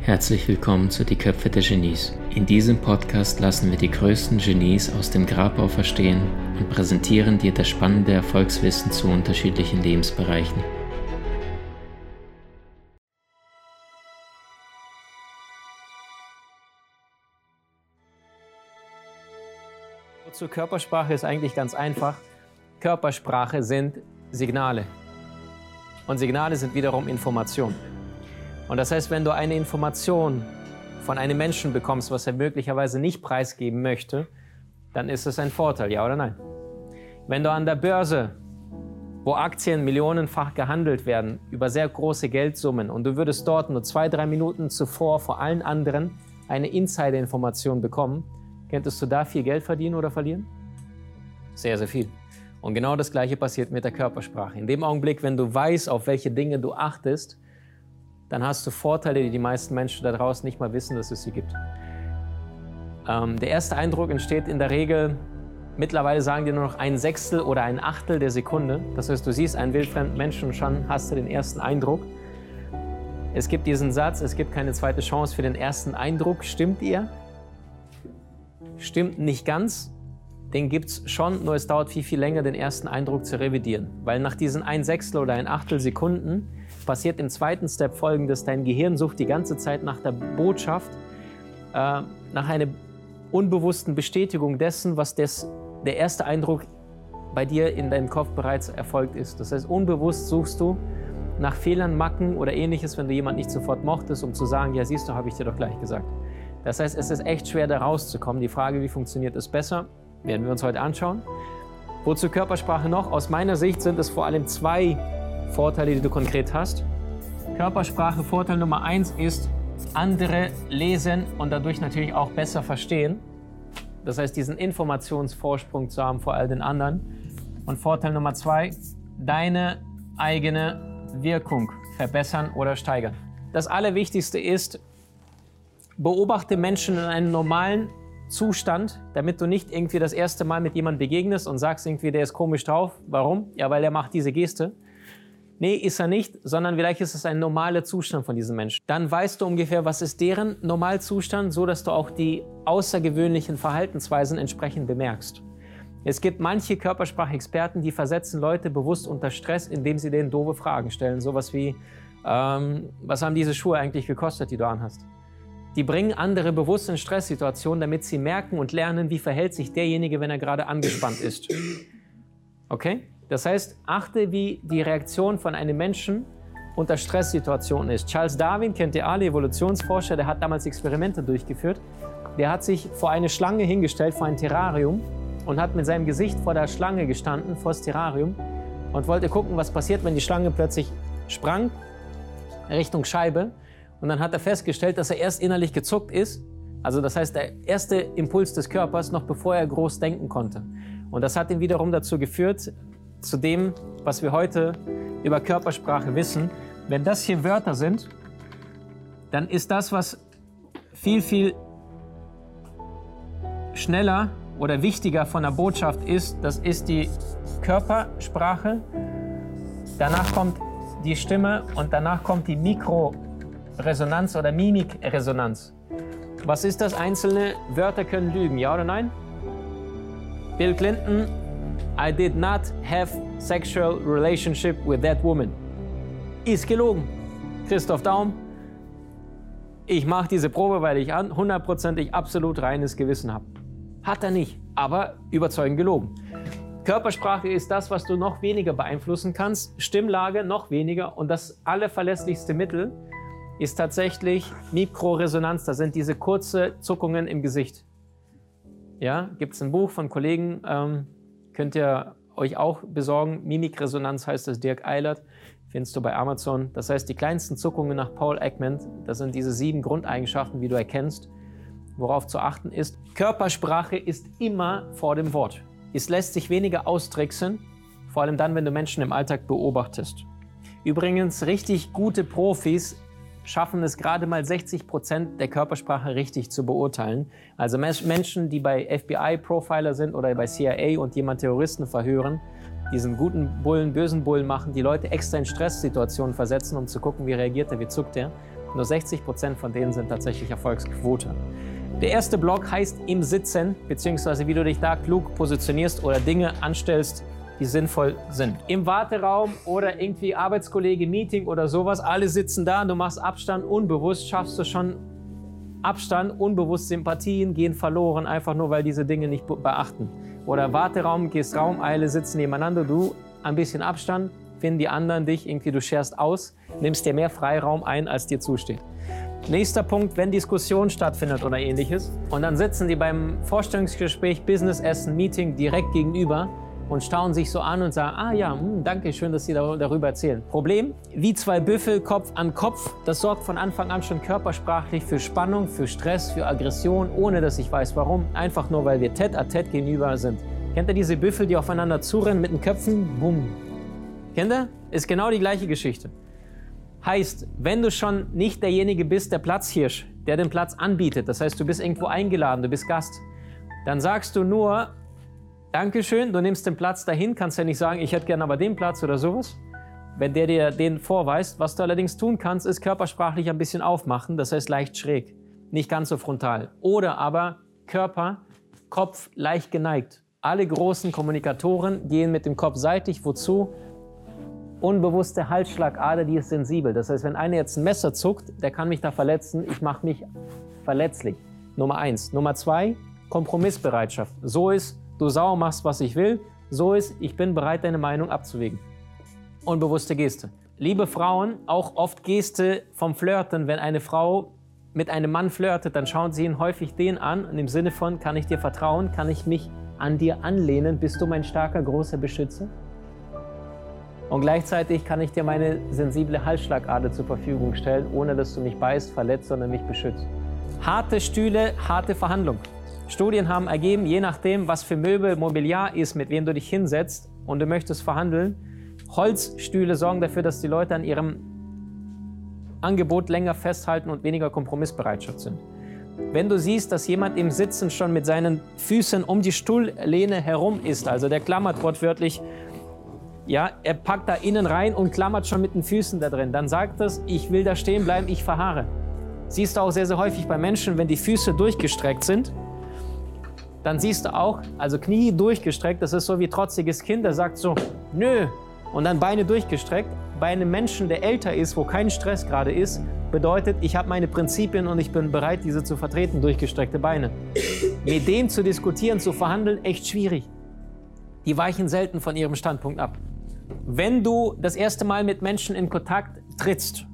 Herzlich willkommen zu Die Köpfe der Genies. In diesem Podcast lassen wir die größten Genies aus dem Grabau verstehen und präsentieren dir das spannende Erfolgswissen zu unterschiedlichen Lebensbereichen. Zur Körpersprache ist eigentlich ganz einfach. Körpersprache sind Signale. Und Signale sind wiederum Informationen. Und das heißt, wenn du eine Information von einem Menschen bekommst, was er möglicherweise nicht preisgeben möchte, dann ist es ein Vorteil, ja oder nein? Wenn du an der Börse, wo Aktien millionenfach gehandelt werden, über sehr große Geldsummen und du würdest dort nur zwei, drei Minuten zuvor vor allen anderen eine Insider-Information bekommen, könntest du da viel Geld verdienen oder verlieren? Sehr, sehr viel. Und genau das Gleiche passiert mit der Körpersprache. In dem Augenblick, wenn du weißt, auf welche Dinge du achtest, dann hast du Vorteile, die die meisten Menschen da draußen nicht mal wissen, dass es sie gibt. Ähm, der erste Eindruck entsteht in der Regel, mittlerweile sagen die nur noch ein Sechstel oder ein Achtel der Sekunde. Das heißt, du siehst einen wildfremden Menschen und schon hast du den ersten Eindruck. Es gibt diesen Satz, es gibt keine zweite Chance für den ersten Eindruck. Stimmt ihr? Stimmt nicht ganz. Den gibt es schon, nur es dauert viel, viel länger, den ersten Eindruck zu revidieren. Weil nach diesen ein Sechstel oder ein Achtel Sekunden passiert im zweiten Step folgendes. Dein Gehirn sucht die ganze Zeit nach der Botschaft, äh, nach einer unbewussten Bestätigung dessen, was des, der erste Eindruck bei dir in deinem Kopf bereits erfolgt ist. Das heißt, unbewusst suchst du nach Fehlern, Macken oder ähnliches, wenn du jemanden nicht sofort mochtest, um zu sagen, ja siehst du, habe ich dir doch gleich gesagt. Das heißt, es ist echt schwer, da rauszukommen. Die Frage, wie funktioniert es besser, werden wir uns heute anschauen. Wozu Körpersprache noch? Aus meiner Sicht sind es vor allem zwei Vorteile, die du konkret hast. Körpersprache, Vorteil Nummer eins ist, andere lesen und dadurch natürlich auch besser verstehen. Das heißt, diesen Informationsvorsprung zu haben vor all den anderen. Und Vorteil Nummer zwei, deine eigene Wirkung verbessern oder steigern. Das Allerwichtigste ist, beobachte Menschen in einem normalen Zustand, damit du nicht irgendwie das erste Mal mit jemandem begegnest und sagst irgendwie, der ist komisch drauf. Warum? Ja, weil er macht diese Geste. Nee, ist er nicht, sondern vielleicht ist es ein normaler Zustand von diesen Menschen. Dann weißt du ungefähr, was ist deren Normalzustand, so dass du auch die außergewöhnlichen Verhaltensweisen entsprechend bemerkst. Es gibt manche Körpersprachexperten, die versetzen Leute bewusst unter Stress, indem sie denen doofe Fragen stellen. Sowas wie, ähm, was haben diese Schuhe eigentlich gekostet, die du anhast? Die bringen andere bewusst in Stresssituationen, damit sie merken und lernen, wie verhält sich derjenige, wenn er gerade angespannt ist. Okay? Das heißt, achte, wie die Reaktion von einem Menschen unter Stresssituationen ist. Charles Darwin kennt ihr alle, Evolutionsforscher, der hat damals Experimente durchgeführt. Der hat sich vor eine Schlange hingestellt, vor ein Terrarium und hat mit seinem Gesicht vor der Schlange gestanden, vor das Terrarium und wollte gucken, was passiert, wenn die Schlange plötzlich sprang Richtung Scheibe. Und dann hat er festgestellt, dass er erst innerlich gezuckt ist. Also das heißt, der erste Impuls des Körpers, noch bevor er groß denken konnte. Und das hat ihn wiederum dazu geführt, zu dem, was wir heute über Körpersprache wissen. Wenn das hier Wörter sind, dann ist das, was viel, viel schneller oder wichtiger von der Botschaft ist, das ist die Körpersprache. Danach kommt die Stimme und danach kommt die Mikroresonanz oder Mimikresonanz. Was ist das? Einzelne Wörter können lügen, ja oder nein? Bill Clinton I did not have sexual relationship with that woman. Ist gelogen. Christoph Daum, ich mache diese Probe, weil ich hundertprozentig absolut reines Gewissen habe. Hat er nicht, aber überzeugend gelogen. Körpersprache ist das, was du noch weniger beeinflussen kannst, Stimmlage noch weniger und das allerverlässlichste Mittel ist tatsächlich Mikroresonanz. Das sind diese kurzen Zuckungen im Gesicht. Ja, gibt es ein Buch von Kollegen, ähm, Könnt ihr euch auch besorgen. Mimikresonanz heißt das Dirk Eilert. Findest du bei Amazon. Das heißt, die kleinsten Zuckungen nach Paul Ekman, das sind diese sieben Grundeigenschaften, wie du erkennst, worauf zu achten ist. Körpersprache ist immer vor dem Wort. Es lässt sich weniger austricksen, vor allem dann, wenn du Menschen im Alltag beobachtest. Übrigens, richtig gute Profis schaffen es gerade mal 60 Prozent der Körpersprache richtig zu beurteilen. Also Menschen, die bei FBI-Profiler sind oder bei CIA und jemand Terroristen verhören, diesen guten Bullen, bösen Bullen machen, die Leute extra in Stresssituationen versetzen, um zu gucken, wie reagiert er, wie zuckt er. Nur 60 Prozent von denen sind tatsächlich Erfolgsquote. Der erste Block heißt im Sitzen, beziehungsweise wie du dich da klug positionierst oder Dinge anstellst, die sinnvoll sind. Im Warteraum oder irgendwie Arbeitskollege, Meeting oder sowas, alle sitzen da und du machst Abstand unbewusst, schaffst du schon Abstand, unbewusst Sympathien gehen verloren, einfach nur weil diese Dinge nicht beachten. Oder Warteraum, gehst Raum, Eile, sitzen nebeneinander, du ein bisschen Abstand, finden die anderen dich, irgendwie du scherst aus, nimmst dir mehr Freiraum ein, als dir zusteht. Nächster Punkt, wenn Diskussion stattfindet oder ähnliches und dann sitzen die beim Vorstellungsgespräch, Business Essen, Meeting direkt gegenüber und staunen sich so an und sagen, ah ja, hm, danke, schön, dass Sie darüber erzählen. Problem, wie zwei Büffel Kopf an Kopf, das sorgt von Anfang an schon körpersprachlich für Spannung, für Stress, für Aggression, ohne dass ich weiß warum, einfach nur weil wir tête à tête gegenüber sind. Kennt ihr diese Büffel, die aufeinander zurennen mit den Köpfen? Bumm. Kennt ihr? Ist genau die gleiche Geschichte. Heißt, wenn du schon nicht derjenige bist, der Platzhirsch, der den Platz anbietet, das heißt, du bist irgendwo eingeladen, du bist Gast, dann sagst du nur, Dankeschön, du nimmst den Platz dahin, kannst ja nicht sagen, ich hätte gerne aber den Platz oder sowas. Wenn der dir den vorweist, was du allerdings tun kannst, ist körpersprachlich ein bisschen aufmachen, das heißt leicht schräg, nicht ganz so frontal. Oder aber Körper, Kopf leicht geneigt. Alle großen Kommunikatoren gehen mit dem Kopf seitlich. Wozu? Unbewusste Halsschlagader, die ist sensibel. Das heißt, wenn einer jetzt ein Messer zuckt, der kann mich da verletzen. Ich mache mich verletzlich. Nummer eins. Nummer zwei, Kompromissbereitschaft. So ist, du sauer machst, was ich will. So ist, ich bin bereit, deine Meinung abzuwägen. Unbewusste Geste. Liebe Frauen, auch oft Geste vom Flirten. Wenn eine Frau mit einem Mann flirtet, dann schauen sie ihn häufig den an, und im Sinne von, kann ich dir vertrauen, kann ich mich an dir anlehnen, bist du mein starker, großer Beschützer? Und gleichzeitig kann ich dir meine sensible Halsschlagader zur Verfügung stellen, ohne dass du mich beißt, verletzt, sondern mich beschützt. Harte Stühle, harte Verhandlung. Studien haben ergeben, je nachdem, was für Möbel, Mobiliar ist, mit wem du dich hinsetzt und du möchtest verhandeln, Holzstühle sorgen dafür, dass die Leute an ihrem Angebot länger festhalten und weniger Kompromissbereitschaft sind. Wenn du siehst, dass jemand im Sitzen schon mit seinen Füßen um die Stuhllehne herum ist, also der klammert wortwörtlich, ja, er packt da innen rein und klammert schon mit den Füßen da drin, dann sagt das, ich will da stehen bleiben, ich verharre. Siehst du auch sehr, sehr häufig bei Menschen, wenn die Füße durchgestreckt sind, dann siehst du auch, also Knie durchgestreckt, das ist so wie trotziges Kind, der sagt so, nö, und dann Beine durchgestreckt. Bei einem Menschen, der älter ist, wo kein Stress gerade ist, bedeutet, ich habe meine Prinzipien und ich bin bereit, diese zu vertreten, durchgestreckte Beine. Mit dem zu diskutieren, zu verhandeln, echt schwierig. Die weichen selten von ihrem Standpunkt ab. Wenn du das erste Mal mit Menschen in Kontakt trittst,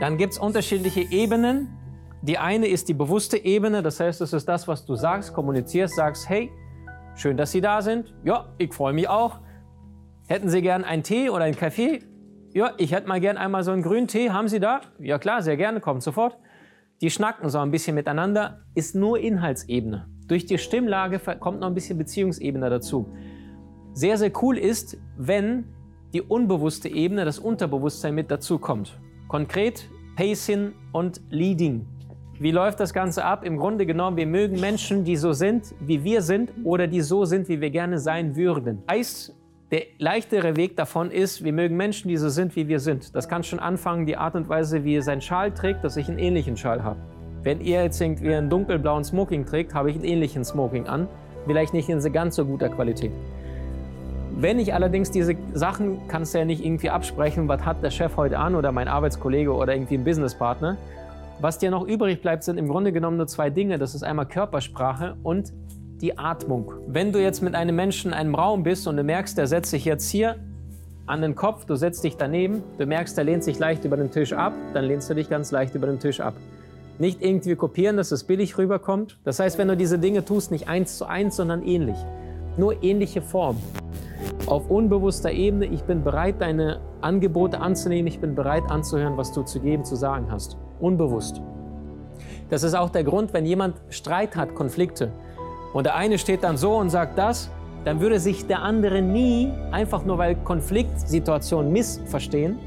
dann gibt es unterschiedliche Ebenen. Die eine ist die bewusste Ebene, das heißt, es ist das, was du sagst, kommunizierst, sagst, hey, schön, dass Sie da sind. Ja, ich freue mich auch. Hätten Sie gern einen Tee oder einen Kaffee? Ja, ich hätte mal gern einmal so einen grünen Tee. Haben Sie da? Ja klar, sehr gerne, kommt sofort. Die schnacken so ein bisschen miteinander, ist nur Inhaltsebene. Durch die Stimmlage kommt noch ein bisschen Beziehungsebene dazu. Sehr, sehr cool ist, wenn die unbewusste Ebene, das Unterbewusstsein mit dazu kommt. Konkret Pacing und Leading. Wie läuft das Ganze ab? Im Grunde genommen, wir mögen Menschen, die so sind, wie wir sind oder die so sind, wie wir gerne sein würden. Heißt, der leichtere Weg davon ist, wir mögen Menschen, die so sind, wie wir sind. Das kann schon anfangen, die Art und Weise, wie ihr seinen Schal trägt, dass ich einen ähnlichen Schal habe. Wenn ihr jetzt irgendwie einen dunkelblauen Smoking trägt, habe ich einen ähnlichen Smoking an. Vielleicht nicht in ganz so guter Qualität. Wenn ich allerdings diese Sachen, kannst du ja nicht irgendwie absprechen, was hat der Chef heute an oder mein Arbeitskollege oder irgendwie ein Businesspartner. Was dir noch übrig bleibt, sind im Grunde genommen nur zwei Dinge. Das ist einmal Körpersprache und die Atmung. Wenn du jetzt mit einem Menschen in einem Raum bist und du merkst, der setzt sich jetzt hier an den Kopf, du setzt dich daneben, du merkst, der lehnt sich leicht über den Tisch ab, dann lehnst du dich ganz leicht über den Tisch ab. Nicht irgendwie kopieren, dass es billig rüberkommt. Das heißt, wenn du diese Dinge tust, nicht eins zu eins, sondern ähnlich. Nur ähnliche Form. Auf unbewusster Ebene, ich bin bereit, deine Angebote anzunehmen, ich bin bereit anzuhören, was du zu geben, zu sagen hast. Unbewusst. Das ist auch der Grund, wenn jemand Streit hat, Konflikte, und der eine steht dann so und sagt das, dann würde sich der andere nie, einfach nur weil Konfliktsituationen missverstehen,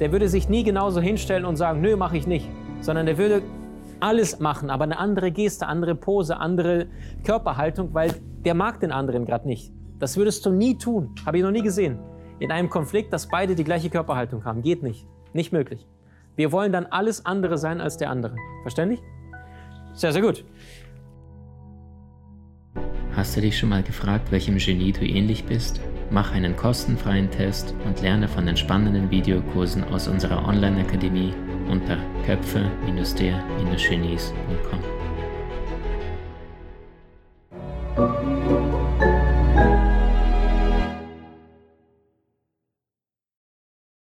der würde sich nie genauso hinstellen und sagen, nö, mache ich nicht, sondern der würde alles machen, aber eine andere Geste, andere Pose, andere Körperhaltung, weil der mag den anderen gerade nicht. Das würdest du nie tun. Habe ich noch nie gesehen. In einem Konflikt, dass beide die gleiche Körperhaltung haben. Geht nicht. Nicht möglich. Wir wollen dann alles andere sein als der andere. Verständlich? Sehr, sehr gut. Hast du dich schon mal gefragt, welchem Genie du ähnlich bist? Mach einen kostenfreien Test und lerne von den spannenden Videokursen aus unserer Online-Akademie unter köpfe-der-genies.com.